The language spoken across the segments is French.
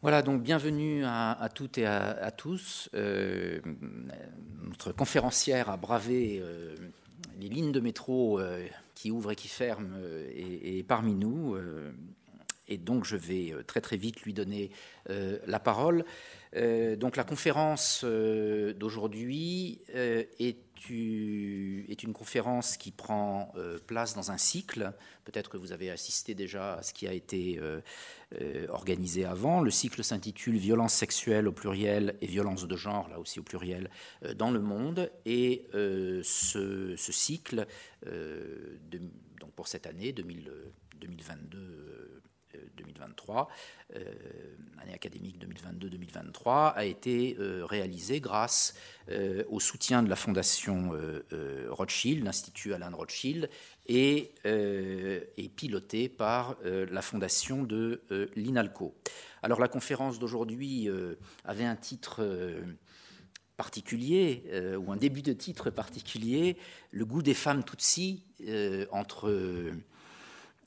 Voilà, donc bienvenue à, toutes et à, tous. Euh, notre conférencière a bravé euh, les lignes de métro euh, qui ouvrent et qui ferment et, parmi nous. et donc je vais très très vite lui donner la parole. Donc la conférence d'aujourd'hui est est une conférence qui prend euh, place dans un cycle. Peut-être que vous avez assisté déjà à ce qui a été euh, euh, organisé avant. Le cycle s'intitule Violence sexuelle au pluriel et violence de genre, là aussi au pluriel, dans le monde. Et ce, cycle, donc pour cette année 2022, 2023, euh, année académique 2022-2023, a été euh, réalisé grâce euh, au soutien de la Fondation Rothschild, l'Institut Alain Rothschild, et est piloté par la fondation de l'INALCO. Alors la conférence d'aujourd'hui avait un titre particulier, ou un début de titre particulier, Le goût des femmes Tutsi, entre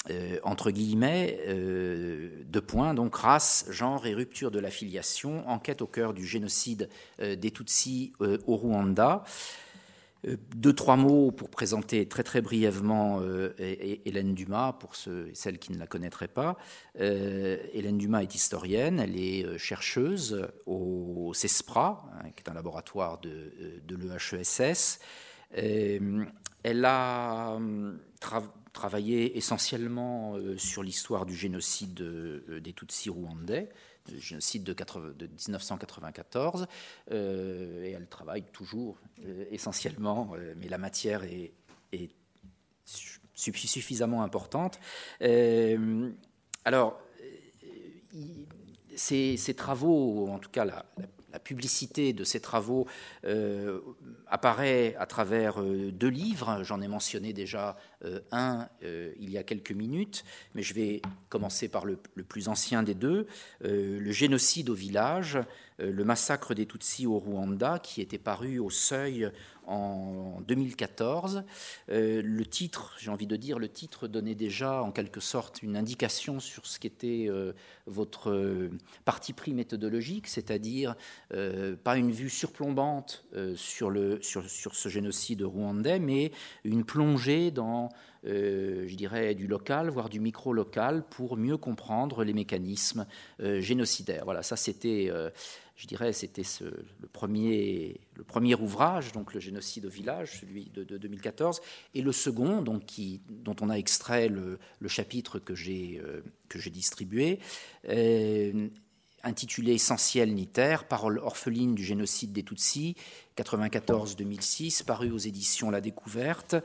euh, entre guillemets, euh, deux points, donc race, genre et rupture de l'affiliation, enquête au cœur du génocide euh, des Tutsis au Rwanda. Deux, trois mots pour présenter très très brièvement Hélène Dumas, pour ceux celles qui ne la connaîtraient pas. Hélène Dumas est historienne, elle est chercheuse au CESPRA, hein, qui est un laboratoire de, de l'EHESS. elle a travaillé travaillé essentiellement euh, sur l'histoire du génocide euh, des Tutsis rwandais, le génocide de, 1994, euh, et elle travaille toujours essentiellement, mais la matière est, suffisamment importante. alors, ces, travaux, en tout cas la, la publicité de ces travaux euh, apparaît à travers euh, deux livres. J'en ai mentionné déjà euh, un il y a quelques minutes, mais je vais commencer par le, le plus ancien des deux, Le génocide au village, le massacre des Tutsis au Rwanda, qui était paru au seuil en 2014. Euh, le titre, j'ai envie de dire, le titre donnait déjà en quelque sorte une indication sur ce qu'était euh, votre euh, parti pris méthodologique, c'est-à-dire pas une vue surplombante sur, le, sur, sur, ce génocide rwandais, mais une plongée dans, je dirais, du local, voire du micro-local, pour mieux comprendre les mécanismes génocidaires. Voilà, ça c'était je dirais, c'était le, premier, ouvrage, donc le génocide au village, celui de, 2014, et le second, donc, dont on a extrait le, chapitre que j'ai euh, distribué, euh, intitulé Essentiel Nitaire, Parole orpheline du génocide des Tutsis, 94-2006, paru aux éditions La Découverte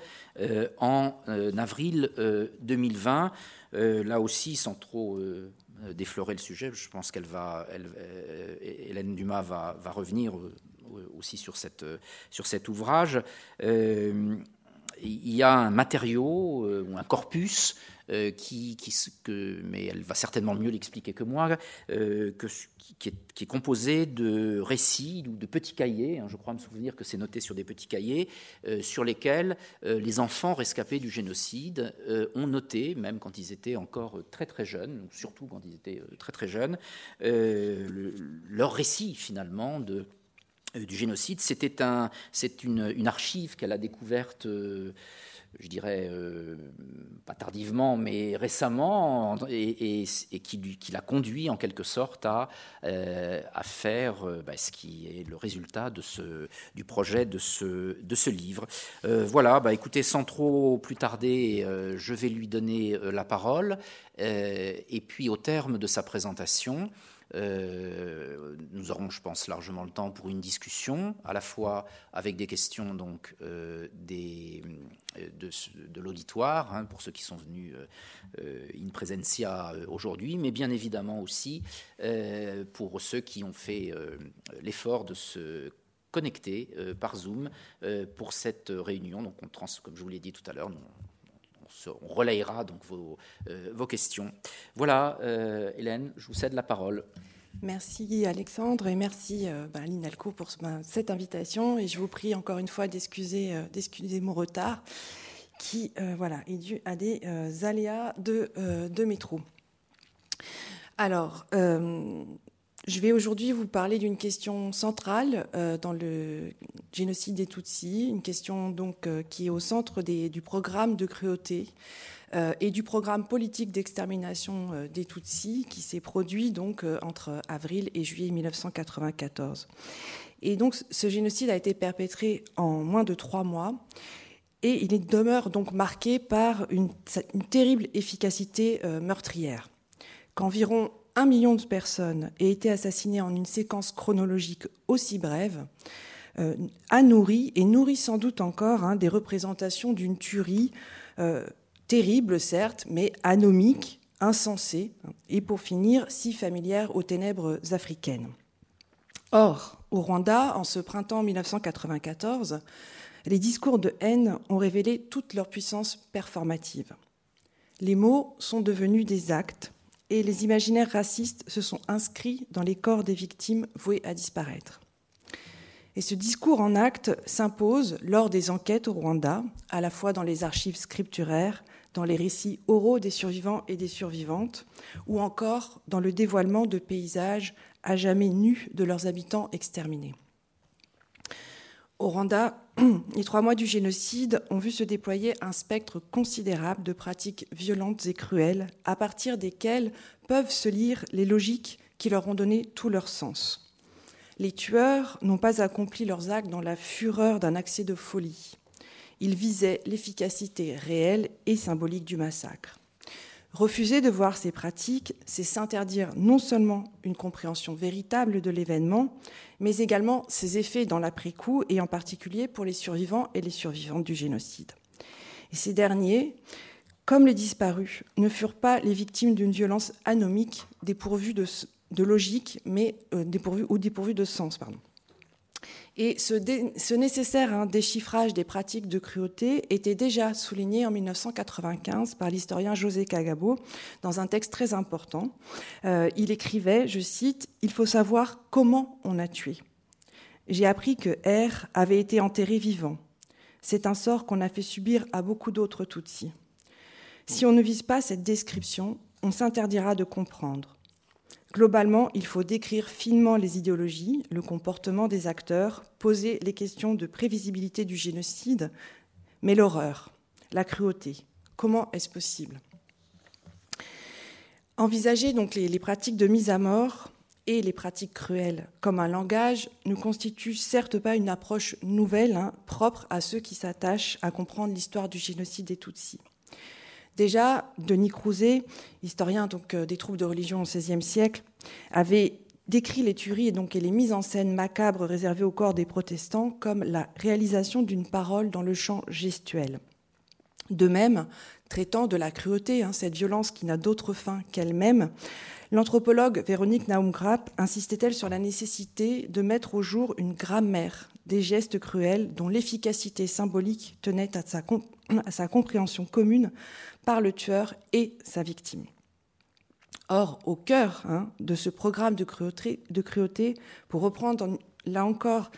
euh, en avril 2020. là aussi, sans trop d'effleurer le sujet. Je pense qu'elle va, euh, Hélène Dumas va, revenir euh, aussi sur, cette, sur cet ouvrage. il y a un matériau ou un corpus euh, qui, mais elle va certainement mieux l'expliquer que moi, euh, que, qui, est, composé de récits ou de petits cahiers. Hein, je crois me souvenir que c'est noté sur des petits cahiers euh, sur lesquels les enfants rescapés du génocide ont noté, même quand ils étaient encore très très jeunes, surtout quand ils étaient très très jeunes, leur récit finalement du génocide. C'était une, archive qu'elle a découverte je dirais, euh, pas tardivement, mais récemment, et, qui, l'a conduit en quelque sorte à, euh, faire euh, bah, ce qui est le résultat de ce, du projet de ce, de ce livre. voilà, bah, écoutez, sans trop plus tarder, je vais lui donner la parole, et puis au terme de sa présentation, euh, nous aurons, je pense, largement le temps pour une discussion, à la fois avec des questions donc euh, euh, de, l'auditoire, hein, pour ceux qui sont venus in presentia aujourd'hui, mais bien évidemment aussi pour ceux qui ont fait l'effort de se connecter par Zoom pour cette réunion. Donc, on trans, comme je vous l'ai dit tout à l'heure, nous, on relayera donc vos, euh, vos questions. Voilà, euh, Hélène, je vous cède la parole. Merci Alexandre et merci euh, ben, l'INALCO pour ben, cette invitation et je vous prie encore une fois d'excuser mon retard qui voilà est dû à des aléas de, de métro. Alors je vais aujourd'hui vous parler d'une question centrale euh, dans le génocide des Tutsis, une question donc euh, qui est au centre du programme de cruauté euh, et du programme politique d'extermination des Tutsis qui s'est produit donc entre avril et juillet 1994. Et donc ce génocide a été perpétré en moins de trois mois et il demeure donc marqué par une, une terrible efficacité meurtrière. Qu'environ un million de personnes aient été assassinées en une séquence chronologique aussi brève, euh, a nourri et nourrit sans doute encore hein, des représentations d'une tuerie euh, terrible, certes, mais anomique, insensée, et pour finir, si familière aux ténèbres africaines. Or, au Rwanda, en ce printemps 1994, les discours de haine ont révélé toute leur puissance performative. Les mots sont devenus des actes, et les imaginaires racistes se sont inscrits dans les corps des victimes vouées à disparaître. Et ce discours en acte s'impose lors des enquêtes au Rwanda, à la fois dans les archives scripturaires, dans les récits oraux des survivants et des survivantes, ou encore dans le dévoilement de paysages à jamais nus de leurs habitants exterminés. Au Rwanda, les trois mois du génocide ont vu se déployer un spectre considérable de pratiques violentes et cruelles, à partir desquelles peuvent se lire les logiques qui leur ont donné tout leur sens. Les tueurs n'ont pas accompli leurs actes dans la fureur d'un accès de folie. Ils visaient l'efficacité réelle et symbolique du massacre. Refuser de voir ces pratiques, c'est s'interdire non seulement une compréhension véritable de l'événement, mais également ses effets dans l'après-coup, et en particulier pour les survivants et les survivantes du génocide. Ces derniers, comme les disparus, ne furent pas les victimes d'une violence anomique dépourvue de, logique, mais euh, ou dépourvue de sens. Pardon. Et ce, nécessaire hein, déchiffrage des pratiques de cruauté était déjà souligné en 1995 par l'historien José Cagabo dans un texte très important. Euh, il écrivait, je cite, Il faut savoir comment on a tué. J'ai appris que R avait été enterré vivant. C'est un sort qu'on a fait subir à beaucoup d'autres Tutsis. Si on ne vise pas cette description, on s'interdira de comprendre. Globalement, il faut décrire finement les idéologies, le comportement des acteurs, poser les questions de prévisibilité du génocide, mais l'horreur, la cruauté, comment est-ce possible? Envisager donc les, pratiques de mise à mort et les pratiques cruelles comme un langage ne constitue certes pas une approche nouvelle, hein, propre à ceux qui s'attachent à comprendre l'histoire du génocide des Tutsis. Déjà, Denis Crouzet, historien euh, des troupes de religion au XVIe siècle, avait décrit les tueries et, donc, les mises en scène macabres réservées au corps des protestants comme la réalisation d'une parole dans le champ gestuel. De même, traitant de la cruauté, hein, cette violence qui n'a d'autre fin qu'elle-même, l'anthropologue Véronique Naumgrap insistait-elle sur la nécessité de mettre au jour une grammaire des gestes cruels dont l'efficacité symbolique tenait à sa compréhension commune par le tueur et sa victime. Or, au cœur hein, de ce programme de cruauté, pour reprendre là encore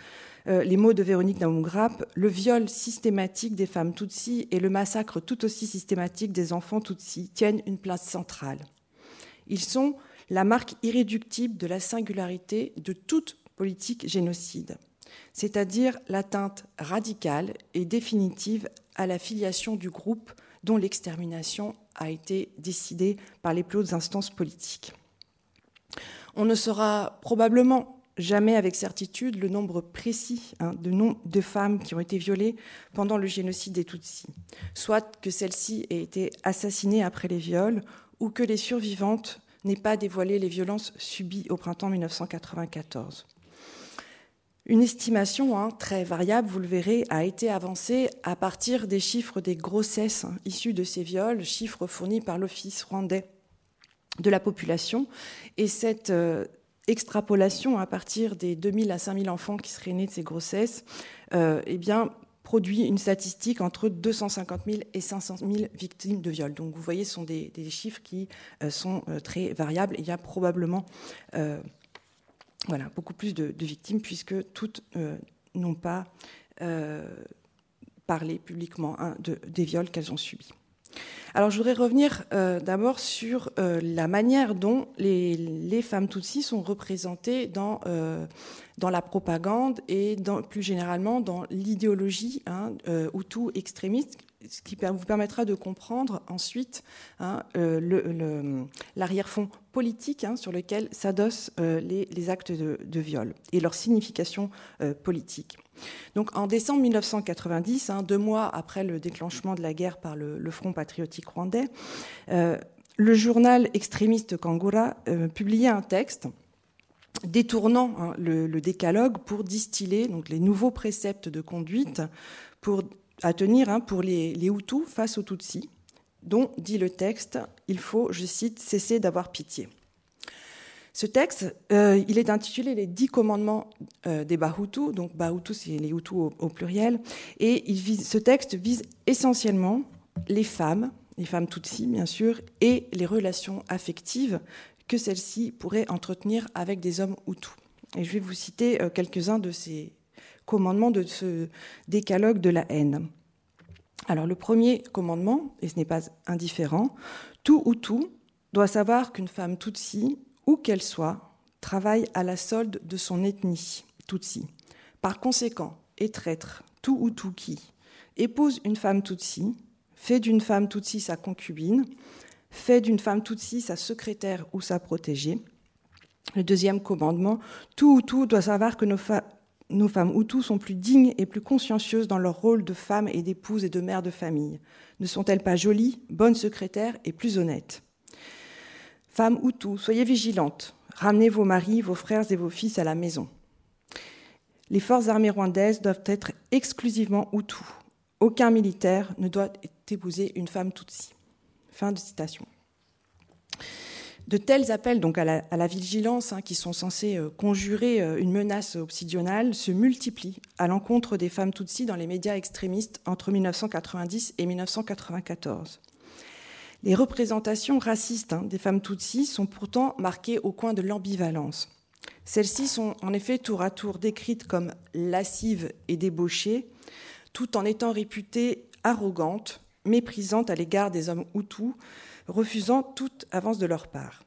euh, les mots de Véronique Naumgrap, le viol systématique des femmes Tutsis et le massacre tout aussi systématique des enfants Tutsis tiennent une place centrale. Ils sont la marque irréductible de la singularité de toute politique génocide, c'est-à-dire l'atteinte radicale et définitive à la filiation du groupe dont l'extermination a été décidée par les plus hautes instances politiques. On ne saura probablement jamais avec certitude le nombre précis hein, de, de femmes qui ont été violées pendant le génocide des Tutsis, soit que celles-ci aient été assassinées après les viols ou que les survivantes n'aient pas dévoilé les violences subies au printemps 1994. Une estimation hein, très variable, vous le verrez, a été avancée à partir des chiffres des grossesses hein, issues de ces viols, chiffres fournis par l'Office rwandais de la population. Et cette euh, extrapolation à partir des 2000 à 5000 enfants qui seraient nés de ces grossesses, euh, eh bien, produit une statistique entre 250 000 et 500 000 victimes de viol. Donc vous voyez, ce sont des, chiffres qui euh, sont très variables. Il y a probablement voilà, beaucoup plus de, victimes puisque toutes euh, n'ont pas euh, parlé publiquement hein, de, des viols qu'elles ont subis. Alors je voudrais revenir euh, d'abord sur euh, la manière dont les, femmes Tutsis sont représentées dans, euh, la propagande et plus généralement dans l'idéologie hein, Hutu extrémiste, ce qui vous permettra de comprendre ensuite hein, l'arrière-fond politique hein, sur lequel s'adossent les, actes de, viol et leur signification politique. Donc en décembre 1990, hein, deux mois après le déclenchement de la guerre par le, Front patriotique rwandais, euh, le journal extrémiste Kangura euh, publiait un texte détournant hein, le, décalogue pour distiller donc, les nouveaux préceptes de conduite pour, à tenir hein, pour les, les Hutus face aux Tutsis, dont, dit le texte, il faut, je cite, cesser d'avoir pitié. Ce texte, euh, il est intitulé Les dix commandements euh, des Bahutu, donc Bahutu, c'est les Hutus au, pluriel, et ce texte vise essentiellement les femmes, les femmes Tutsi bien sûr, et les relations affectives que celles-ci pourraient entretenir avec des hommes Hutus. Et je vais vous citer euh, quelques-uns de ces commandements de ce décalogue de la haine. Alors le premier commandement, et ce n'est pas indifférent, tout Hutu doit savoir qu'une femme Tutsi où qu'elle soit, travaille à la solde de son ethnie, Tutsi. Par conséquent, est traître, tout ou tout qui, épouse une femme Tutsi, fait d'une femme Tutsi sa concubine, fait d'une femme Tutsi sa secrétaire ou sa protégée. Le deuxième commandement, tout ou tout doit savoir que nos, nos femmes sont plus dignes et plus consciencieuses dans leur rôle de femmes et d'épouses et de mères de famille. Ne sont-elles pas jolies, bonnes secrétaires et plus honnêtes? Femmes Hutus, soyez vigilantes. Ramenez vos maris, vos frères et vos fils à la maison. Les forces armées rwandaises doivent être exclusivement Hutus. Aucun militaire ne doit épouser une femme Tutsi. Fin de citation. De tels appels donc à la, vigilance, hein, qui sont censés euh, conjurer euh, une menace obsidionale, se multiplient à l'encontre des femmes Tutsi dans les médias extrémistes entre 1990 et 1994. Les représentations racistes hein, des femmes Tutsis sont pourtant marquées au coin de l'ambivalence. Celles-ci sont en effet tour à tour décrites comme lascives et débauchées, tout en étant réputées arrogantes, méprisantes à l'égard des hommes Hutus, refusant toute avance de leur part.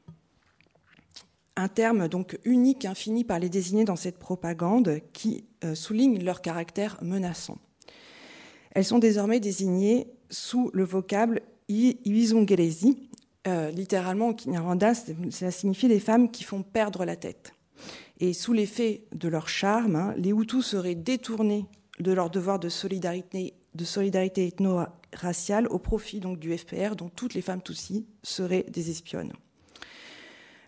Un terme donc unique, infini par les désigner dans cette propagande qui euh, souligne leur caractère menaçant. Elles sont désormais désignées sous le vocable Iwizungerezi, euh, littéralement au ça signifie les femmes qui font perdre la tête. Et sous l'effet de leur charme, hein, les Hutus seraient détournés de leur devoir de solidarité, de ethno-raciale au profit donc du FPR, dont toutes les femmes Tutsi seraient des espionnes.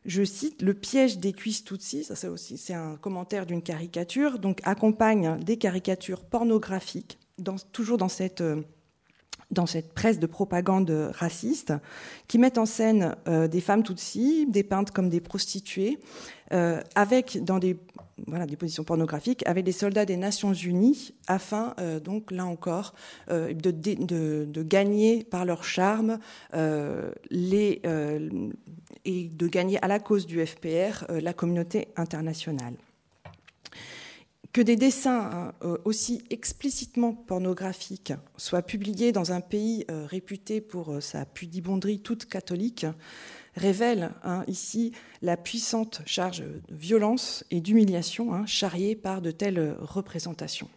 Je cite le piège des cuisses Tutsi, ça c'est aussi c'est un commentaire d'une caricature, donc accompagne des caricatures pornographiques, toujours dans cette euh, dans cette presse de propagande raciste, qui mettent en scène euh, des femmes tutsis, dépeintes comme des prostituées, euh, avec dans des, positions pornographiques, avec des soldats des Nations Unies, afin, euh, donc là encore, de, de, de, gagner par leur charme les, et de gagner à la cause du FPR la communauté internationale que des dessins hein, euh, aussi explicitement pornographiques soient publiés dans un pays euh, réputé pour euh, sa pudibonderie toute catholique révèle hein, ici la puissante charge de violence et d'humiliation hein, charriée par de telles représentations.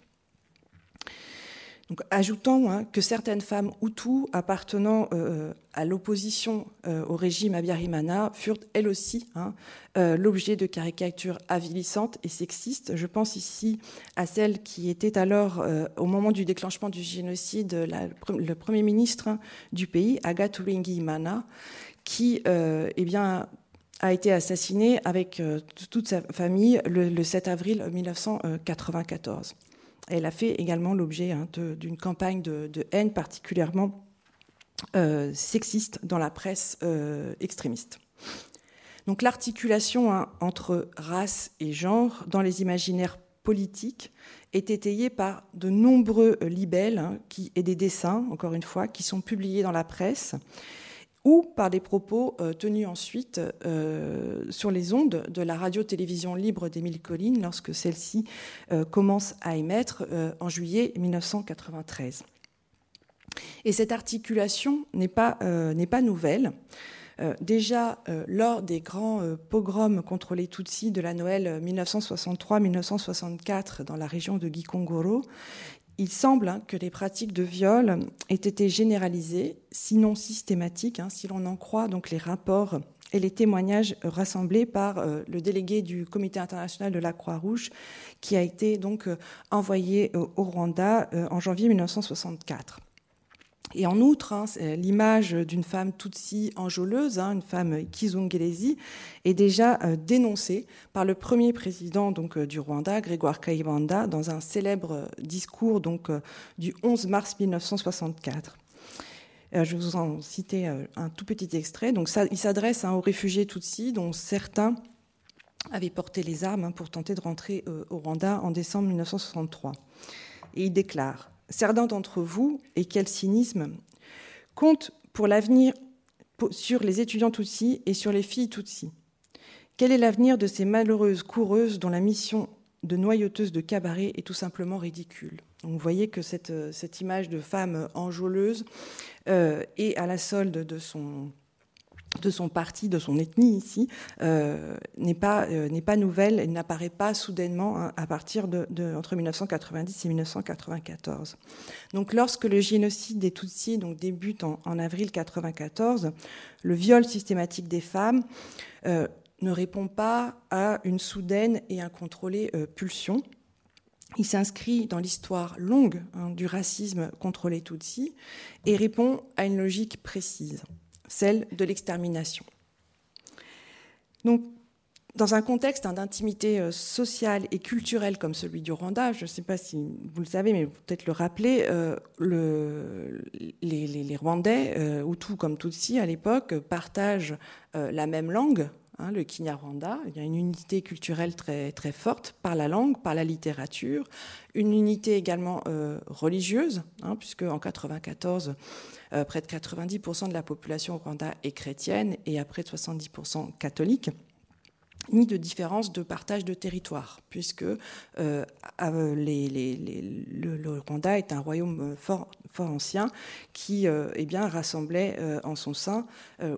Ajoutons hein, que certaines femmes Hutus appartenant euh, à l'opposition euh, au régime Abiyarimana furent elles aussi hein, euh, l'objet de caricatures avilissantes et sexistes. Je pense ici à celle qui était alors, au moment du déclenchement du génocide, le premier ministre hein, du pays, Agathe Imana, qui eh a été assassinée avec toute sa famille le, le 7 avril 1994. Elle a fait également l'objet hein, d'une campagne de, haine particulièrement euh, sexiste dans la presse euh, extrémiste. Donc l'articulation hein, entre race et genre dans les imaginaires politiques est étayée par de nombreux libelles hein, et des dessins, encore une fois, qui sont publiés dans la presse ou par des propos euh, tenus ensuite euh, sur les ondes de la radio-télévision libre d'Émile Collines lorsque celle-ci euh, commence à émettre en juillet 1993. Et cette articulation n'est pas, pas nouvelle. déjà, lors des grands pogroms contre les Tutsis de la Noël 1963-1964 dans la région de Gikongoro, il semble hein, que les pratiques de viol aient été généralisées, sinon systématiques, hein, si l'on en croit donc les rapports et les témoignages rassemblés par euh, le délégué du Comité international de la Croix-Rouge, qui a été donc euh, envoyé au Rwanda euh, en janvier 1964. Et en outre, hein, l'image d'une femme tutsi enjôleuse, hein, une femme kizungerezi, est déjà euh, dénoncée par le premier président donc, euh, du Rwanda, Grégoire Kayibanda, dans un célèbre euh, discours donc, du 11 mars 1964. Je vais vous en citer un tout petit extrait. Donc, il s'adresse hein, aux réfugiés tutsis, dont certains avaient porté les armes pour tenter de rentrer au Rwanda en décembre 1963. Et il déclare certains d'entre vous, et quel cynisme, comptent pour l'avenir sur les étudiants Tutsis et sur les filles Tutsis. Quel est l'avenir de ces malheureuses coureuses dont la mission de noyauteuse de cabaret est tout simplement ridicule? Vous voyez que cette, cette image de femme enjôleuse euh, est à la solde de son, de son parti, de son ethnie ici, euh, n'est pas, euh, n'est pas nouvelle et n'apparaît pas soudainement hein, à partir de, entre 1990 et 1994. Donc, lorsque le génocide des Tutsis donc, débute en, avril 1994, le viol systématique des femmes euh, ne répond pas à une soudaine et incontrôlée pulsion. Il s'inscrit dans l'histoire longue hein, du racisme contre les Tutsis et répond à une logique précise celle de l'extermination. Donc, dans un contexte hein, d'intimité euh, sociale et culturelle comme celui du Rwanda, je ne sais pas si vous le savez, mais peut-être le rappeler, euh, les, Rwandais, euh, Hutus comme Tutsi à l'époque, partagent la même langue, hein, le Kinyarwanda. Il y a une unité culturelle très, très forte par la langue, par la littérature, une unité également religieuse, hein, puisque en 1994, euh, près de 90% de la population au Rwanda est chrétienne et à près de 70% catholique ni de différence de partage de territoire, puisque euh, le, Rwanda est un royaume fort, fort ancien qui eh bien, rassemblait en son sein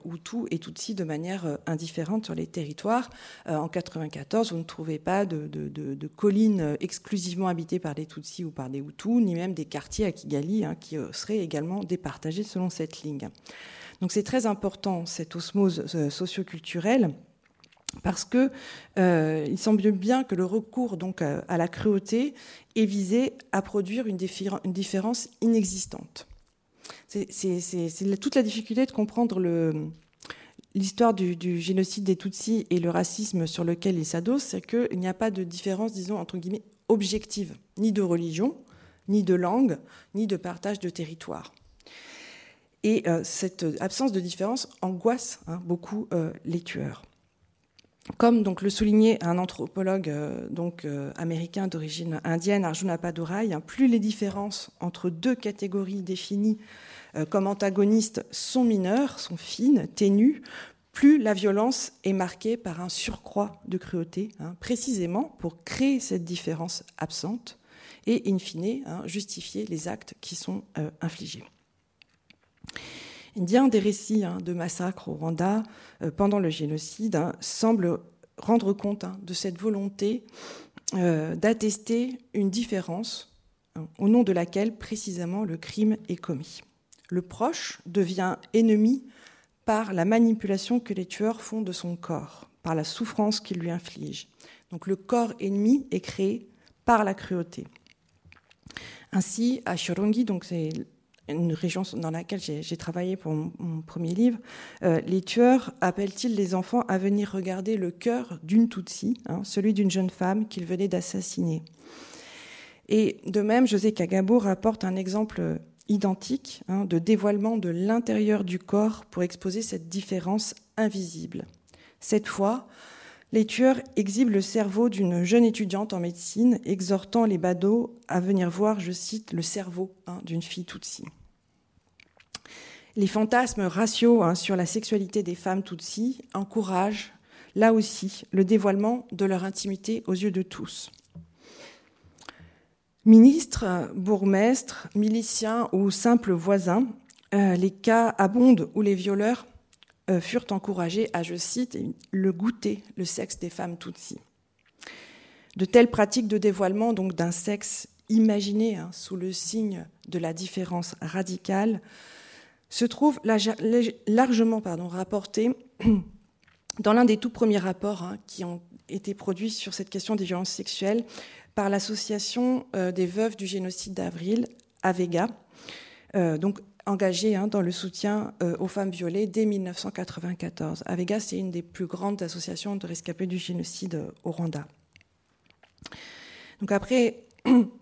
Hutu et Tutsi de manière indifférente sur les territoires. en 1994, vous ne trouvez pas de, collines exclusivement habitées par des Tutsis ou par des Hutus, ni même des quartiers à Kigali hein, qui seraient également départagés selon cette ligne. Donc c'est très important, cette osmose socioculturelle parce que euh, il semble bien que le recours donc à, la cruauté est visé à produire une, différence inexistante. C'est toute la difficulté de comprendre l'histoire du, génocide des Tutsis et le racisme sur lequel il s'adosse, c'est qu'il n'y a pas de différence, disons, entre guillemets, objective, ni de religion, ni de langue, ni de partage de territoire. Et euh, cette absence de différence angoisse hein, beaucoup euh, les tueurs. Comme donc le soulignait un anthropologue euh, donc euh, américain d'origine indienne, Arjuna Padurai, hein, plus les différences entre deux catégories définies euh, comme antagonistes sont mineures, sont fines, ténues, plus la violence est marquée par un surcroît de cruauté, hein, précisément pour créer cette différence absente et, in fine, hein, justifier les actes qui sont infligés. Bien des récits hein, de massacres au Rwanda euh, pendant le génocide hein, semblent rendre compte hein, de cette volonté euh, d'attester une différence au nom de laquelle précisément le crime est commis. Le proche devient ennemi par la manipulation que les tueurs font de son corps, par la souffrance qu'ils lui infligent. Donc le corps ennemi est créé par la cruauté. Ainsi, à Shorongi, donc c'est une région dans laquelle j'ai travaillé pour mon, premier livre, euh, les tueurs appellent-ils les enfants à venir regarder le cœur d'une Tutsi, hein, celui d'une jeune femme qu'ils venaient d'assassiner. Et de même, José Kagabo rapporte un exemple identique hein, de dévoilement de l'intérieur du corps pour exposer cette différence invisible. Cette fois, les tueurs exhibent le cerveau d'une jeune étudiante en médecine, exhortant les badauds à venir voir, je cite, le cerveau hein, d'une fille Tutsi. Les fantasmes raciaux hein, sur la sexualité des femmes Tutsi encouragent, là aussi, le dévoilement de leur intimité aux yeux de tous. Ministres, bourgmestres, miliciens ou simples voisins, euh, les cas abondent où les violeurs euh, furent encouragés à, je cite, le goûter, le sexe des femmes tutsis. De telles pratiques de dévoilement donc d'un sexe imaginé hein, sous le signe de la différence radicale se trouvent largement pardon, rapportées dans l'un des tout premiers rapports hein, qui ont été produits sur cette question des violences sexuelles par l'association euh, des veuves du génocide d'Avril, AVEGA, euh, donc engagée hein, dans le soutien euh, aux femmes violées dès 1994. AVEGA, c'est une des plus grandes associations de rescapés du génocide au Rwanda. Donc après,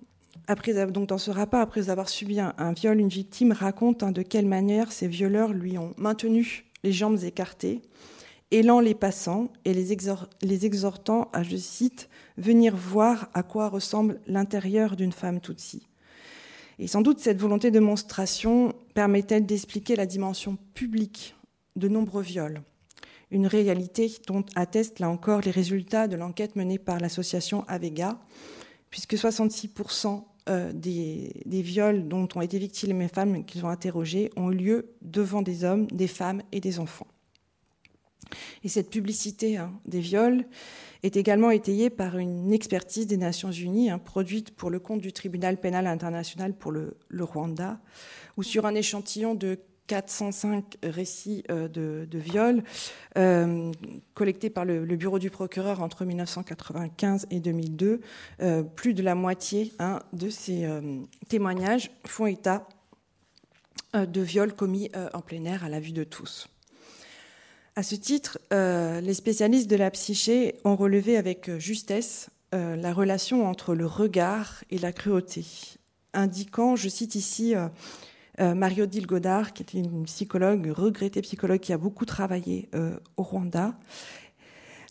après donc dans ce rapport, après avoir subi un, viol, une victime raconte hein, de quelle manière ces violeurs lui ont maintenu les jambes écartées, élant les passants et les, exhortant à, je cite, venir voir à quoi ressemble l'intérieur d'une femme Tutsi. Et sans doute cette volonté de monstration permettait d'expliquer la dimension publique de nombreux viols, une réalité dont attestent là encore les résultats de l'enquête menée par l'association Avega, puisque 66% euh, des, viols dont ont été victimes les femmes qu'ils ont interrogées ont eu lieu devant des hommes, des femmes et des enfants. Et cette publicité hein, des viols est également étayée par une expertise des Nations Unies hein, produite pour le compte du Tribunal pénal international pour le, Rwanda, où sur un échantillon de 405 récits euh, de, viols euh, collectés par le, Bureau du procureur entre 1995 et 2002, euh, plus de la moitié hein, de ces témoignages font état de viols commis en plein air à la vue de tous. À ce titre, les spécialistes de la psyché ont relevé avec justesse la relation entre le regard et la cruauté, indiquant, je cite ici euh, Marie-Odile Godard, qui est une psychologue, regrettée psychologue, qui a beaucoup travaillé au Rwanda.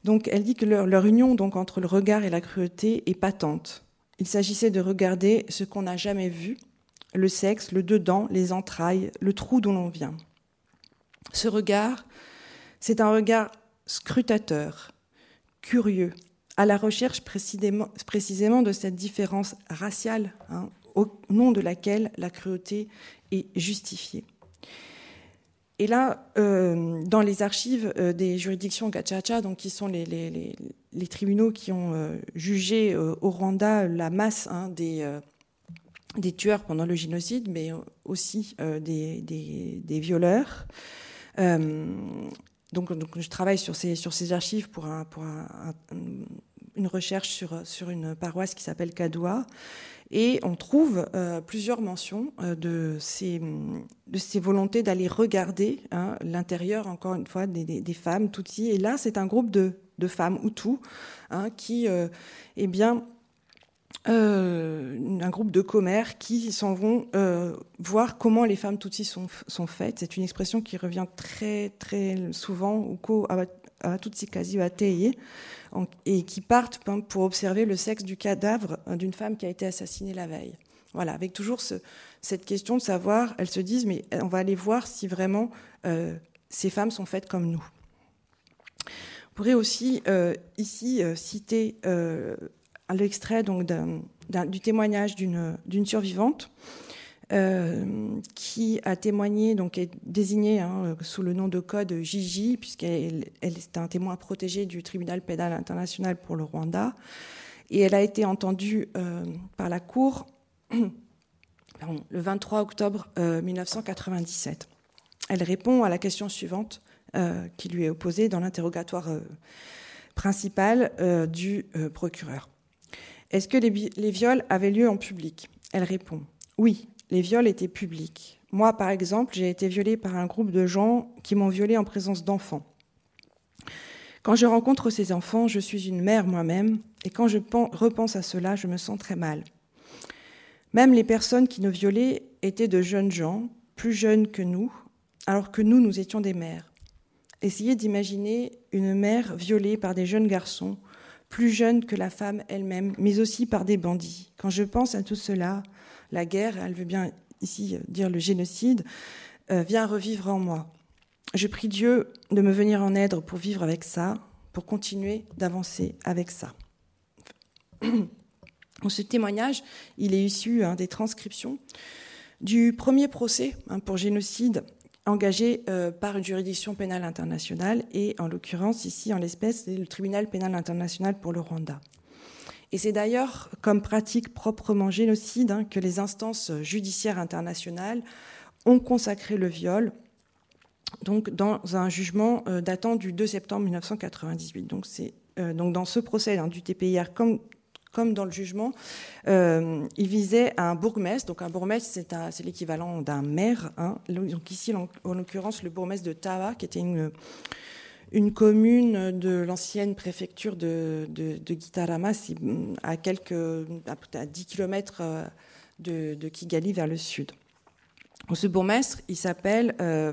Donc, elle dit que leur, leur, union donc, entre le regard et la cruauté est patente. Il s'agissait de regarder ce qu'on n'a jamais vu, le sexe, le dedans, les entrailles, le trou d'où l'on vient. Ce regard c'est un regard scrutateur, curieux, à la recherche précisément, de cette différence raciale, hein, au nom de laquelle la cruauté est justifiée. Et là, euh, dans les archives euh, des juridictions Gachacha, donc qui sont les, tribunaux qui ont euh, jugé au Rwanda la masse hein, des, des, tueurs pendant le génocide, mais aussi des, des, violeurs, donc, je travaille sur ces, sur ces archives pour une recherche sur, sur une paroisse qui s'appelle Kadoua. Et on trouve euh, plusieurs mentions euh, de, ces, volontés d'aller regarder hein, l'intérieur, encore une fois, des, femmes Tutsi. Et là, c'est un groupe de, femmes Hutu hein, qui, euh, eh bien, un groupe de commères qui s'en vont voir comment les femmes tutsis sont, faites. C'est une expression qui revient très très souvent au à tutsi quasi et qui partent pour observer le sexe du cadavre d'une femme qui a été assassinée la veille. Voilà, avec toujours ce, cette question de savoir, elles se disent, mais on va aller voir si vraiment euh, ces femmes sont faites comme nous. On pourrait aussi ici citer l'extrait du témoignage d'une survivante euh, qui a témoigné, donc est désignée hein, sous le nom de code Gigi, puisqu'elle elle est un témoin protégé du tribunal pénal international pour le Rwanda, et elle a été entendue euh, par la Cour le 23 octobre 1997. Euh, elle répond à la question suivante qui lui est opposée dans l'interrogatoire principal du procureur. Est-ce que les, viols avaient lieu en public? Elle répond Oui, les viols étaient publics. Moi, par exemple, j'ai été violée par un groupe de gens qui m'ont violée en présence d'enfants. Quand je rencontre ces enfants, je suis une mère moi-même, et quand je repense à cela, je me sens très mal. Même les personnes qui nous violaient étaient de jeunes gens, plus jeunes que nous, alors que nous, nous étions des mères. Essayez d'imaginer une mère violée par des jeunes garçons plus jeune que la femme elle-même, mais aussi par des bandits. Quand je pense à tout cela, la guerre, elle veut bien ici dire le génocide, euh, vient revivre en moi. Je prie Dieu de me venir en aide pour vivre avec ça, pour continuer d'avancer avec ça. Ce témoignage, il est issu hein, des transcriptions du premier procès hein, pour génocide engagé euh, par une juridiction pénale internationale et en l'occurrence ici en l'espèce le tribunal pénal international pour le Rwanda. Et c'est d'ailleurs comme pratique proprement génocide hein, que les instances judiciaires internationales ont consacré le viol donc dans un jugement euh, datant du 2 septembre 1998. Donc c'est euh, donc dans ce procès hein, du TPIR comme comme dans le jugement, euh, il visait un bourgmestre. Donc un bourgmestre, c'est l'équivalent d'un maire. Hein. Donc ici, en, l'occurrence, le bourgmestre de Tawa, qui était une, une commune de l'ancienne préfecture de, de, Gitarama, à, quelques, à 10 km euh, de, Kigali vers le sud. Ce bourgmestre, il euh,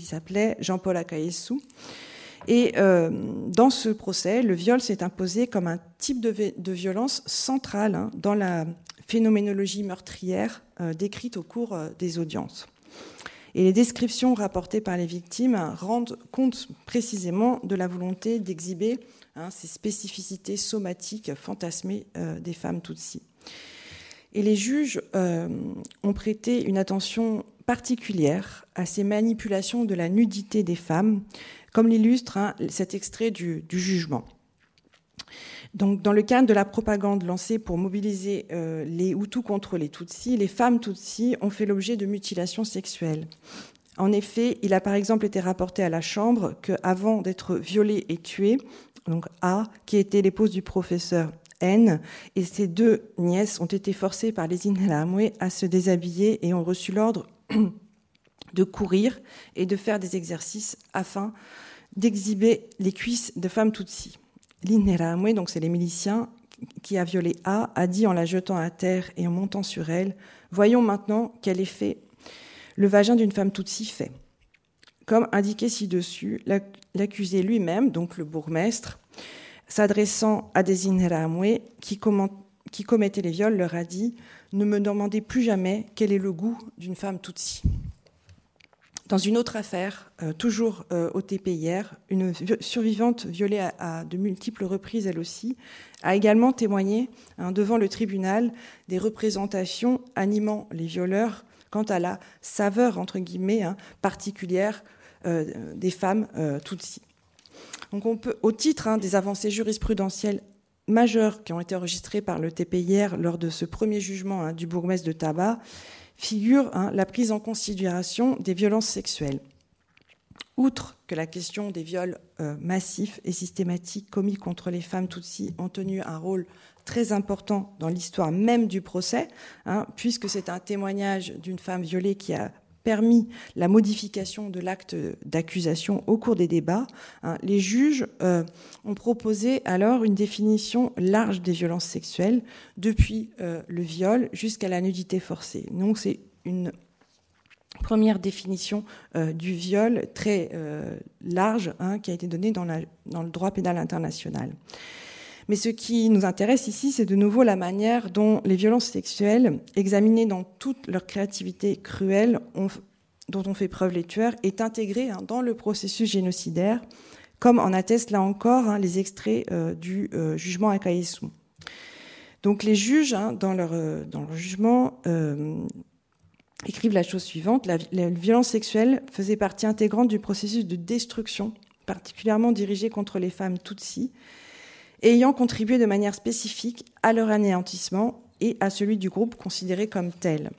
s'appelait Jean-Paul Akayesu. Et euh, dans ce procès, le viol s'est imposé comme un type de, violence centrale hein, dans la phénoménologie meurtrière décrite au cours des audiences. Et les descriptions rapportées par les victimes rendent compte précisément de la volonté d'exhiber hein, ces spécificités somatiques fantasmées des femmes Tutsi. Et les juges ont prêté une attention particulière à ces manipulations de la nudité des femmes comme l'illustre hein, cet extrait du, jugement. Donc, dans le cadre de la propagande lancée pour mobiliser euh, les Hutus contre les Tutsis, les femmes Tutsis ont fait l'objet de mutilations sexuelles. En effet, il a par exemple été rapporté à la Chambre qu'avant d'être violée et tuée, donc A, qui était l'épouse du professeur N, et ses deux nièces ont été forcées par les Inhelamwe à se déshabiller et ont reçu l'ordre de courir et de faire des exercices afin d'exhiber les cuisses de femmes Tutsi. L'Inheramwe, donc c'est les miliciens, qui a violé A, a dit en la jetant à terre et en montant sur elle Voyons maintenant quel effet le vagin d'une femme Tutsi fait. Comme indiqué ci-dessus, l'accusé lui-même, donc le bourgmestre, s'adressant à des Inheramwe qui, qui commettaient les viols, leur a dit Ne me demandez plus jamais quel est le goût d'une femme Tutsi. Dans une autre affaire, euh, toujours euh, au TPIR, une survivante violée à, de multiples reprises, elle aussi, a également témoigné hein, devant le tribunal des représentations animant les violeurs quant à la saveur, entre guillemets, hein, particulière euh, des femmes Tutsi. Donc on peut, au titre hein, des avancées jurisprudentielles majeures qui ont été enregistrées par le TPIR lors de ce premier jugement du bourgmestre de Tabac, figure hein, la prise en considération des violences sexuelles. Outre que la question des viols euh, massifs et systématiques commis contre les femmes Tutsi ont tenu un rôle très important dans l'histoire même du procès, hein, puisque c'est un témoignage d'une femme violée qui a permis la modification de l'acte d'accusation au cours des débats, hein, les juges euh, ont proposé alors une définition large des violences sexuelles, depuis euh, le viol jusqu'à la nudité forcée. Donc c'est une première définition euh, du viol très large hein, qui a été donnée dans, dans le droit pénal international. Mais ce qui nous intéresse ici, c'est de nouveau la manière dont les violences sexuelles, examinées dans toute leur créativité cruelle, dont ont fait preuve les tueurs, est intégrée hein, dans le processus génocidaire, comme en attestent là encore hein, les extraits euh, du euh, jugement à. Donc les juges, hein, dans, leur, euh, dans, leur, jugement, écrivent la chose suivante. La, la, violence sexuelle faisait partie intégrante du processus de destruction, particulièrement dirigé contre les femmes Tutsi, ayant contribué de manière spécifique à leur anéantissement et à celui du groupe considéré comme tel.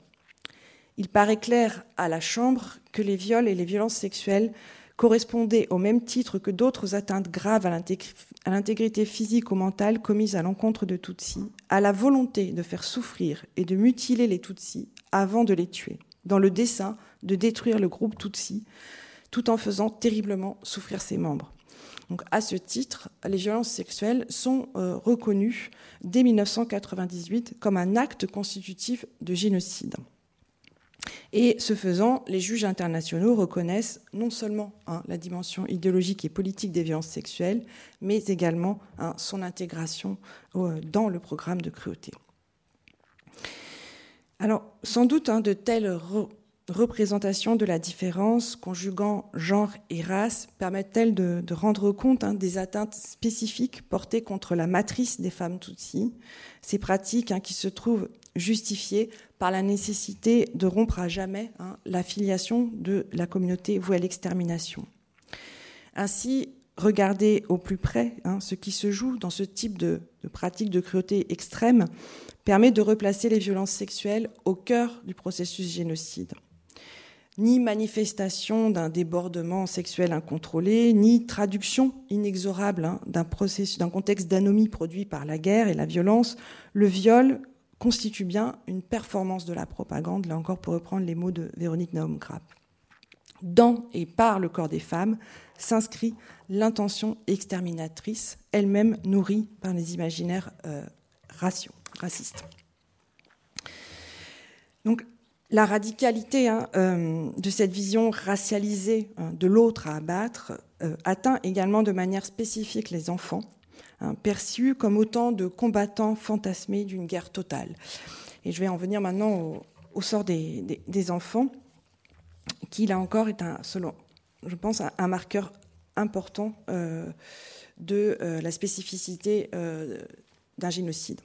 Il paraît clair à la Chambre que les viols et les violences sexuelles correspondaient au même titre que d'autres atteintes graves à l'intégrité physique ou mentale commises à l'encontre de Tutsis, à la volonté de faire souffrir et de mutiler les Tutsis avant de les tuer, dans le dessein de détruire le groupe Tutsi, tout en faisant terriblement souffrir ses membres. Donc, à ce titre, les violences sexuelles sont euh, reconnues dès 1998 comme un acte constitutif de génocide. Et ce faisant, les juges internationaux reconnaissent non seulement hein, la dimension idéologique et politique des violences sexuelles, mais également hein, son intégration euh, dans le programme de cruauté. Alors, sans doute, hein, de telles représentations de la différence, conjuguant genre et race, permettent-elles de, rendre compte hein, des atteintes spécifiques portées contre la matrice des femmes Tutsi, ces pratiques hein, qui se trouvent justifiées par la nécessité de rompre à jamais hein, la filiation de la communauté vouée à l'extermination. Ainsi, regarder au plus près ce qui se joue dans ce type de pratique de cruauté extrême permet de replacer les violences sexuelles au cœur du processus génocide ni manifestation d'un débordement sexuel incontrôlé, ni traduction inexorable hein, d'un d'un contexte d'anomie produit par la guerre et la violence, le viol constitue bien une performance de la propagande, là encore pour reprendre les mots de Véronique Naum Grapp. Dans et par le corps des femmes s'inscrit l'intention exterminatrice, elle-même nourrie par les imaginaires euh, racistes. Donc, la radicalité hein, euh, de cette vision racialisée hein, de l'autre à abattre euh, atteint également de manière spécifique les enfants, hein, perçus comme autant de combattants fantasmés d'une guerre totale. Et je vais en venir maintenant au, sort des, enfants, qui là encore est un, selon, je pense, un, marqueur important euh, de la spécificité d'un génocide.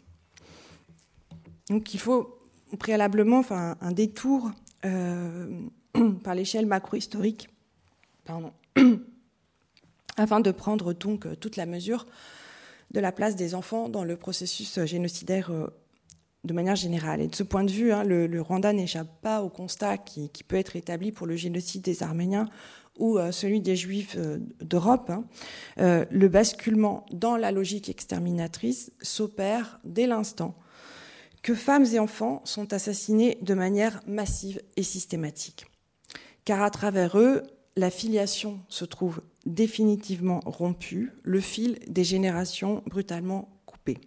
Donc il faut préalablement enfin, un détour euh, par l'échelle macro-historique afin de prendre donc euh, toute la mesure de la place des enfants dans le processus génocidaire euh, de manière générale. Et de ce point de vue, hein, le, Rwanda n'échappe pas au constat qui, peut être établi pour le génocide des Arméniens ou celui des Juifs d'Europe. Hein. le basculement dans la logique exterminatrice s'opère dès l'instant que femmes et enfants sont assassinés de manière massive et systématique. Car à travers eux, la filiation se trouve définitivement rompue, le fil des générations brutalement coupé.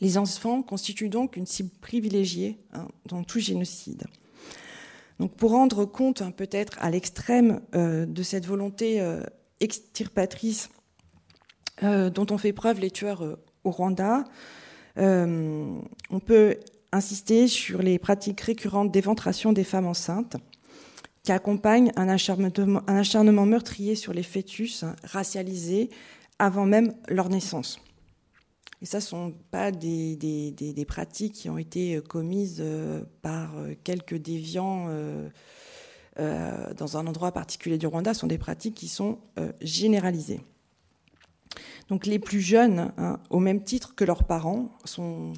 Les enfants constituent donc une cible privilégiée hein, dans tout génocide. Donc pour rendre compte hein, peut-être à l'extrême euh, de cette volonté euh, extirpatrice euh, dont ont fait preuve les tueurs au Rwanda, on peut insister sur les pratiques récurrentes d'éventration des femmes enceintes qui accompagnent un acharnement, meurtrier sur les fœtus racialisés avant même leur naissance. Et ça, ne sont pas des, pratiques qui ont été commises euh, par quelques déviants euh, dans un endroit particulier du Rwanda, ce sont des pratiques qui sont généralisées. Donc les plus jeunes, hein, au même titre que leurs parents, sont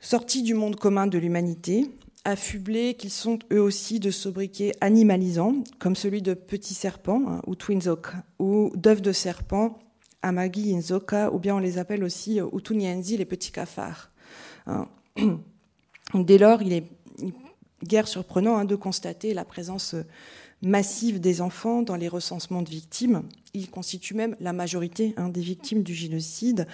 sortis du monde commun de l'humanité, affublés qu'ils sont eux aussi de sobriquets animalisants, comme celui de petits serpents, hein, ou twinzoka, ou d'œufs de serpent, amagi inzoka, ou bien on les appelle aussi euh, utunyenzi, les petits cafards. Hein. Dès lors, il est guère surprenant de constater la présence euh, massive des enfants dans les recensements de victimes. Ils constituent même la majorité hein, des victimes du génocide.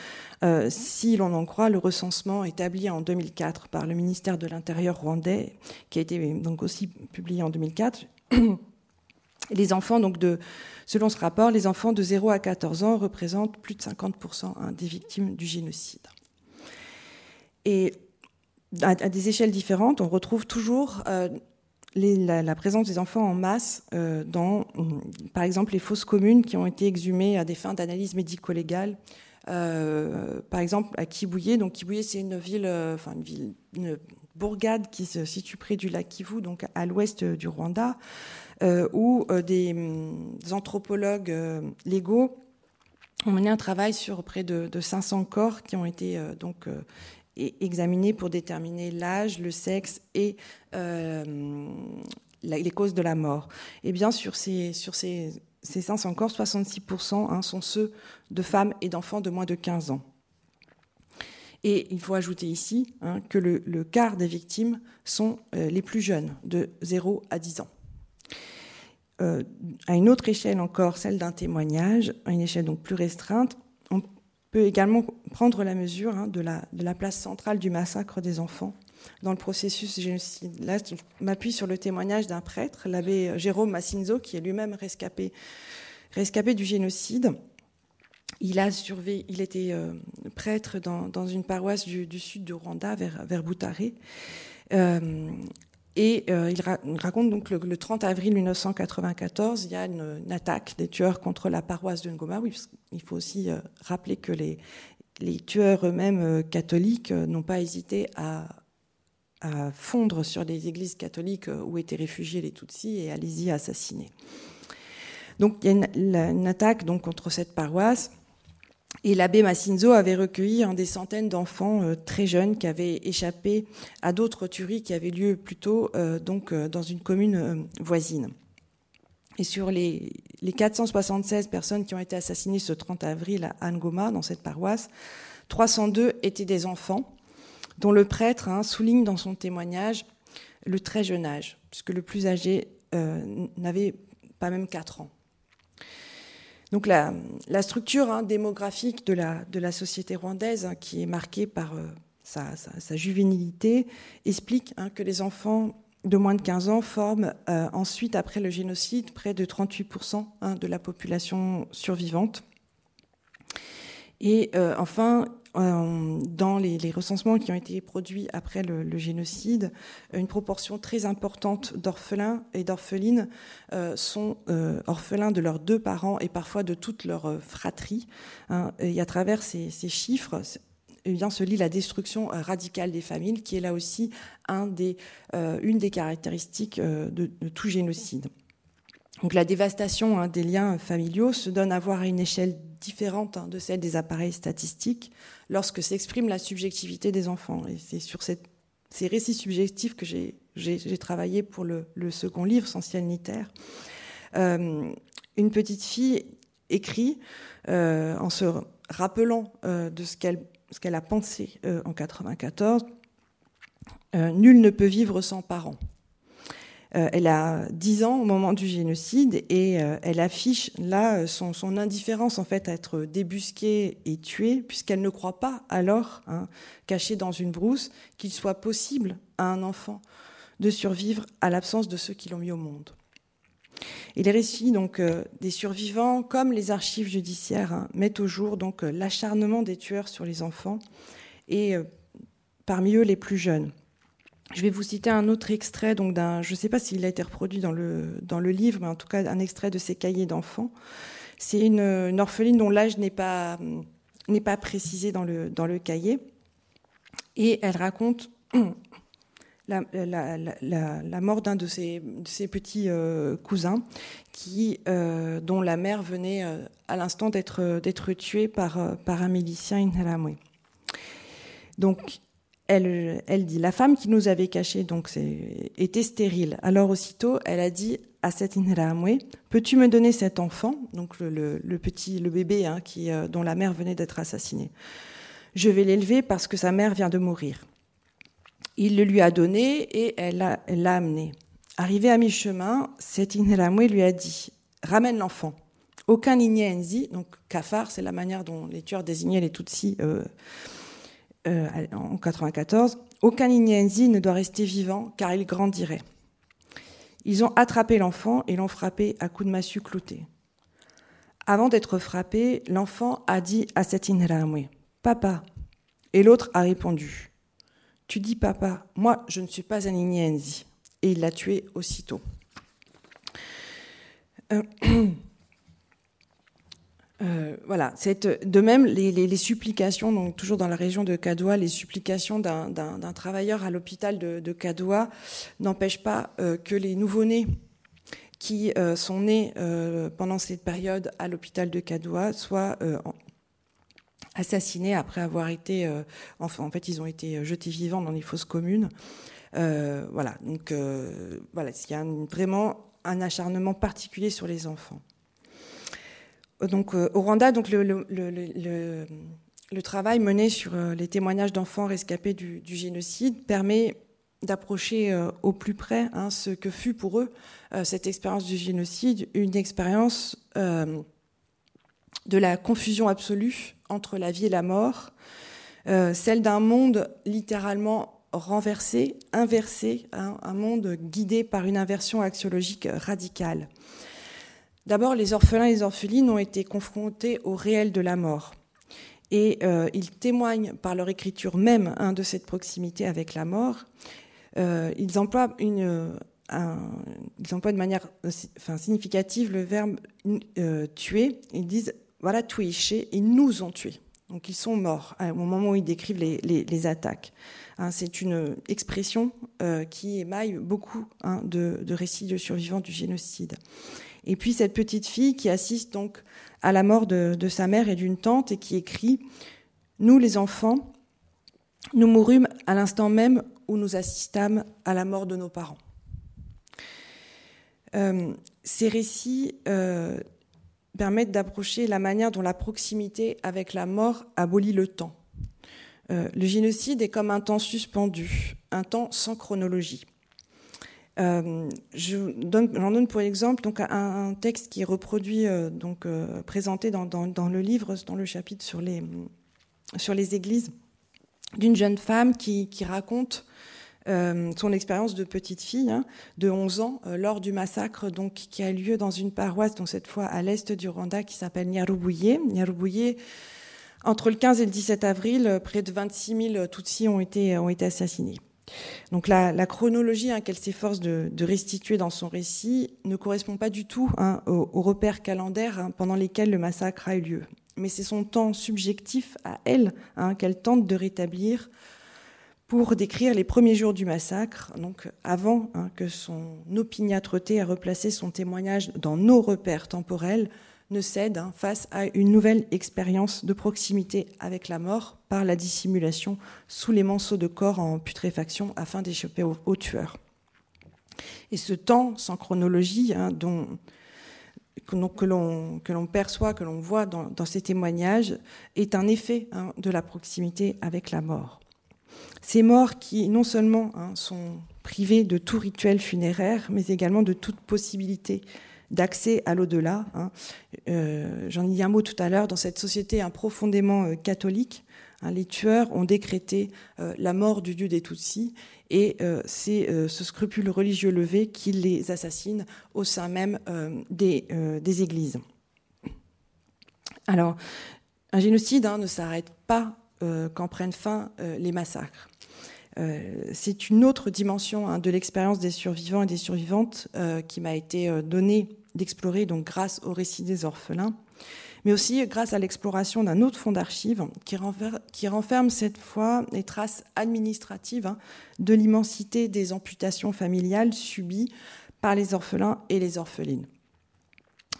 Euh, si l'on en croit le recensement établi en 2004 par le ministère de l'Intérieur rwandais, qui a été donc aussi publié en 2004, les enfants, donc de, selon ce rapport, les enfants de 0 à 14 ans représentent plus de 50% hein, des victimes du génocide. Et à, des échelles différentes, on retrouve toujours euh, la, présence des enfants en masse euh, dans, par exemple, les fosses communes qui ont été exhumées à des fins d'analyse médico-légale. Euh, par exemple, à Kibouye. Donc, c'est une ville, euh, enfin, une ville, une bourgade qui se situe près du lac Kivu, donc à l'ouest du Rwanda, où des, anthropologues légaux ont mené un travail sur près de, de 500 corps qui ont été donc examinés pour déterminer l'âge, le sexe et euh, les causes de la mort. Et bien, sur ces, sur ces, ces 500 corps, 66% hein, sont ceux de femmes et d'enfants de moins de 15 ans. Et il faut ajouter ici hein, que le, quart des victimes sont euh, les plus jeunes, de 0 à 10 ans. Euh, à une autre échelle encore, celle d'un témoignage, à une échelle donc plus restreinte, peut également prendre la mesure hein, de, la, place centrale du massacre des enfants dans le processus génocide. Là, je m'appuie sur le témoignage d'un prêtre, l'abbé Jérôme Massinzo, qui est lui-même rescapé, du génocide. Il, a survé, il était euh, prêtre dans, une paroisse du, du, sud du Rwanda, vers, vers Boutaré. Euh, Et il, raconte donc le, le, 30 avril 1994, il y a une, attaque des tueurs contre la paroisse de Ngoma. Oui, il faut aussi rappeler que les, tueurs eux-mêmes catholiques n'ont pas hésité à, fondre sur les églises catholiques où étaient réfugiés les Tutsis et à les y assassiner. Donc il y a une, attaque donc, contre cette paroisse. Et l'abbé Massinzo avait recueilli des centaines d'enfants euh, très jeunes qui avaient échappé à d'autres tueries qui avaient lieu plus tôt euh, donc, euh, dans une commune voisine. Et sur les, les, 476 personnes qui ont été assassinées ce 30 avril à Angoma, dans cette paroisse, 302 étaient des enfants, dont le prêtre hein, souligne dans son témoignage le très jeune âge, puisque le plus âgé n'avait pas même 4 ans. Donc la, structure hein, démographique de la, société rwandaise, hein, qui est marquée par euh, sa, juvénilité, explique hein, que les enfants de moins de 15 ans forment euh, ensuite, après le génocide, près de 38% de la population survivante. Et euh, enfin, dans les, recensements qui ont été produits après le, génocide, une proportion très importante d'orphelins et d'orphelines euh, sont euh, orphelins de leurs deux parents et parfois de toute leur fratrie. Hein. et à travers ces, chiffres, eh bien, se lit la destruction radicale des familles, qui est là aussi une des caractéristiques de, tout génocide. Donc la dévastation hein, des liens familiaux se donne à voir à une échelle différente hein, de celle des appareils statistiques lorsque s'exprime la subjectivité des enfants. Et c'est sur ces récits subjectifs que j'ai travaillé pour le, second livre, Sans ciel. Euh, une petite fille écrit euh, en se rappelant euh, de ce qu'elle a pensé en 94. Nul ne peut vivre sans parents. Euh, elle a 10 ans au moment du génocide et euh, elle affiche là son, indifférence en fait à être débusquée et tuée puisqu'elle ne croit pas alors, hein, cachée dans une brousse, qu'il soit possible à un enfant de survivre à l'absence de ceux qui l'ont mis au monde. Et les récits donc euh, des survivants, comme les archives judiciaires, hein, mettent au jour l'acharnement des tueurs sur les enfants et parmi eux les plus jeunes. Je vais vous citer un autre extrait, donc je ne sais pas s'il a été reproduit dans le, dans le livre, mais en tout cas un extrait de ses cahiers d'enfants. C'est une, orpheline dont l'âge n'est pas, n'est pas précisé dans le, dans le cahier. Et elle raconte la, la, mort d'un de ses, de ses petits euh, cousins, qui, euh, dont la mère venait euh, à l'instant d'être, d'être tuée par, par un milicien Inhalamwe. Donc, elle, dit la femme qui nous avait caché donc était stérile. Alors aussitôt, elle a dit à cette Inramwe, peux-tu me donner cet enfant, donc le, petit, le bébé hein, euh, dont la mère venait d'être assassinée. Je vais l'élever parce que sa mère vient de mourir. Il le lui a donné et elle l'a amené. Arrivée à mi-chemin, cette Inramwe lui a dit ramène l'enfant. Aucun Ignenzi, donc kafar, c'est la manière dont les tueurs désignaient les Tutsis. Euh, euh, en 94, aucun Ignenzi ne doit rester vivant car il grandirait. Ils ont attrapé l'enfant et l'ont frappé à coups de massue clouté. Avant d'être frappé, l'enfant a dit à cet Inramwe Papa. Et l'autre a répondu Tu dis papa, moi je ne suis pas un Ignenzi. Et il l'a tué aussitôt. Euh, Euh, voilà, de même les, supplications, donc toujours dans la région de Cadoua, les supplications d'un travailleur à l'hôpital de, de Cadoua n'empêchent pas euh, que les nouveau-nés qui euh, sont nés pendant cette période à l'hôpital de Cadoua soient assassinés après avoir été, en fait, ils ont été jetés vivants dans les fosses communes. voilà, donc voilà, il y a vraiment un acharnement particulier sur les enfants donc, euh, au Rwanda, le, travail mené sur euh, les témoignages d'enfants rescapés du, génocide permet d'approcher euh, au plus près hein, ce que fut pour eux cette expérience du génocide, une expérience de la confusion absolue entre la vie et la mort, celle d'un monde littéralement renversé, inversé, hein, un monde guidé par une inversion axiologique radicale. D'abord, les orphelins et les orphelines ont été confrontés au réel de la mort. Et euh, ils témoignent par leur écriture même hein, de cette proximité avec la mort. ils emploient une ils emploient de manière significative le verbe tuer. Ils disent voilà, tuer, ils nous ont tués. Donc ils sont morts hein, au moment où ils décrivent les, attaques. Hein, c'est une expression euh, qui émaille beaucoup de, récits de survivants du génocide. Et puis cette petite fille qui assiste donc à la mort de, sa mère et d'une tante et qui écrit Nous les enfants, nous mourûmes à l'instant même où nous assistâmes à la mort de nos parents. Euh, ces récits euh, permettent d'approcher la manière dont la proximité avec la mort abolit le temps. Euh, le génocide est comme un temps suspendu, un temps sans chronologie. Euh, j'en donne pour exemple donc un, texte qui est reproduit, euh, donc présenté dans, le livre, dans le chapitre sur les, sur les églises, d'une jeune femme qui, qui raconte euh, son expérience de petite fille hein, de 11 ans euh, lors du massacre donc qui a lieu dans une paroisse, donc cette fois à l'est du Rwanda, qui s'appelle Nyarubouye. Nyarubouye, entre le 15 et le 17 avril, euh, près de 26 000 Tutsis ont été, ont été assassinés. Donc la, chronologie hein, qu'elle s'efforce de, restituer dans son récit ne correspond pas du tout hein, aux, repères calendaires pendant lesquels le massacre a eu lieu. Mais c'est son temps subjectif à elle qu'elle tente de rétablir pour décrire les premiers jours du massacre, donc avant hein, que son opiniâtreté à replacer son témoignage dans nos repères temporels ne cède hein, face à une nouvelle expérience de proximité avec la mort par la dissimulation sous les monceaux de corps en putréfaction afin d'échapper aux, tueurs. Et ce temps sans chronologie hein, que l'on perçoit, que l'on voit dans, ces témoignages, est un effet de la proximité avec la mort. Ces morts qui, non seulement hein, sont privés de tout rituel funéraire, mais également de toute possibilité d'accès à l'au-delà. Hein. Euh, j'en ai dit un mot tout à l'heure, dans cette société hein, profondément euh, catholique, les tueurs ont décrété euh, la mort du dieu des Tutsis et c'est ce scrupule religieux levé qui les assassine au sein même des, églises. Alors, un génocide ne s'arrête pas quand prennent fin les massacres. Euh, c'est une autre dimension hein, de l'expérience des survivants et des survivantes euh, qui m'a été euh, donnée d'explorer donc grâce au récit des orphelins, mais aussi grâce à l'exploration d'un autre fonds d'archives qui, renferme cette fois les traces administratives hein, de l'immensité des amputations familiales subies par les orphelins et les orphelines.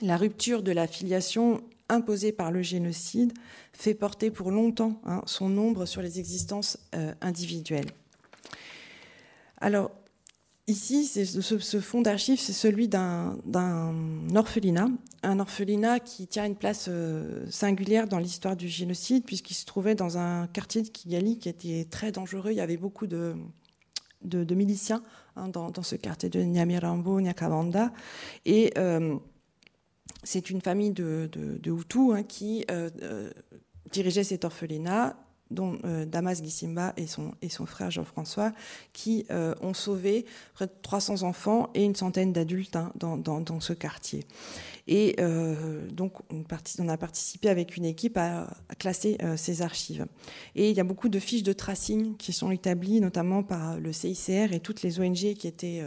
La rupture de la filiation imposée par le génocide fait porter pour longtemps hein, son ombre sur les existences individuelles. Alors, ici, ce, fonds d'archives, c'est celui d'un orphelinat, un orphelinat qui tient une place euh, singulière dans l'histoire du génocide, puisqu'il se trouvait dans un quartier de Kigali qui était très dangereux. Il y avait beaucoup de, miliciens hein, dans, ce quartier de Nyamirambo, Nyakabanda. Et euh, c'est une famille de, Hutus hein, qui euh, dirigeait cet orphelinat dont euh, Damas Gissimba et son, et son frère Jean-François, qui euh, ont sauvé près de 300 enfants et une centaine d'adultes hein, dans, dans, ce quartier. Et euh, donc, on, on, a participé avec une équipe à, classer ces archives. Et il y a beaucoup de fiches de tracing qui sont établies, notamment par le CICR et toutes les ONG qui étaient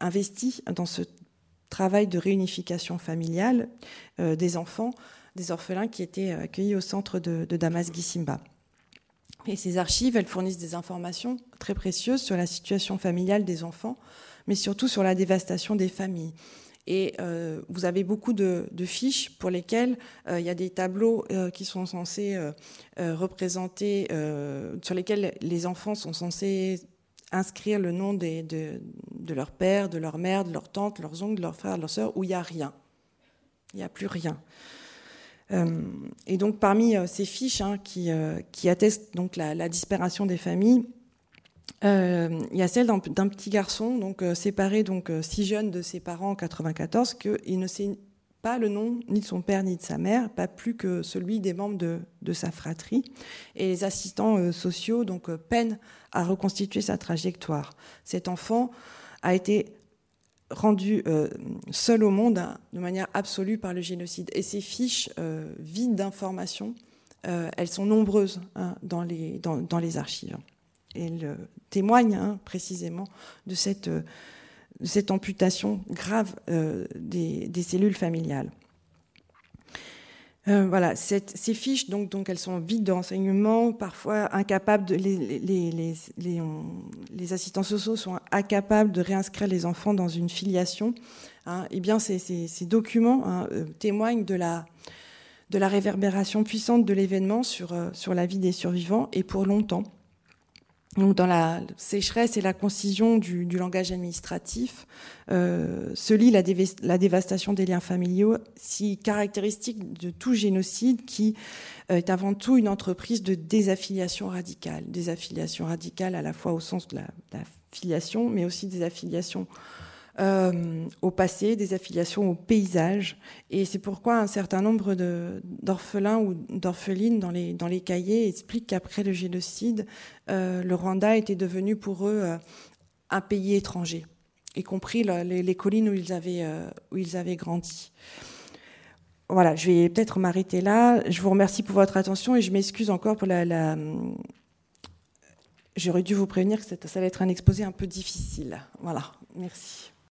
investies dans ce travail de réunification familiale des enfants des orphelins qui étaient euh, accueillis au centre de, Damas Gisimba. Et ces archives, elles fournissent des informations très précieuses sur la situation familiale des enfants, mais surtout sur la dévastation des familles. Et euh, vous avez beaucoup de, fiches pour lesquelles euh, il y a des tableaux qui sont censés représenter, sur lesquels les enfants sont censés inscrire le nom de, leur père, de leur mère, de leur tante, leurs oncles, de leurs frères, de leurs sœurs, où il n'y a rien. Il n'y a plus rien. Euh, et donc parmi euh, ces fiches hein, qui, euh, qui, attestent donc la, disparition des familles, il y a celle d'un petit garçon donc séparé donc si jeune de ses parents en 94 qu'il ne sait pas le nom ni de son père ni de sa mère, pas plus que celui des membres de, de sa fratrie. Et les assistants sociaux donc peinent à reconstituer sa trajectoire. Cet enfant a été rendu euh, seul au monde hein, de manière absolue par le génocide. Et ces fiches euh, vides d'informations, euh, elles sont nombreuses hein, dans, les, archives. elle témoigne hein, précisément de cette, amputation grave des, cellules familiales. Euh, voilà, ces fiches, donc, donc, elles sont vides d'enseignement, parfois incapables de, les, les, les, les, assistants sociaux sont incapables de réinscrire les enfants dans une filiation. Hein, eh bien, ces, ces, ces documents hein, euh, témoignent de la, de la réverbération puissante de l'événement sur, euh, sur la vie des survivants et pour longtemps. Donc dans la sécheresse et la concision du, langage administratif euh, se lit la, dévastation des liens familiaux, si caractéristique de tout génocide qui euh, est avant tout une entreprise de désaffiliation radicale. Désaffiliation radicale à la fois au sens de la, la filiation, mais aussi des affiliations euh, au passé, des affiliations au paysage. Et c'est pourquoi un certain nombre d'orphelins ou d'orphelines dans les, dans les cahiers expliquent qu'après le génocide, euh, le Rwanda était devenu pour eux euh, un pays étranger, y compris les, collines où ils avaient, où ils avaient grandi. Voilà, je vais peut-être m'arrêter là. Je vous remercie pour votre attention et je m'excuse encore pour la, la J'aurais dû vous prévenir que ça allait être un exposé un peu difficile. Voilà, merci.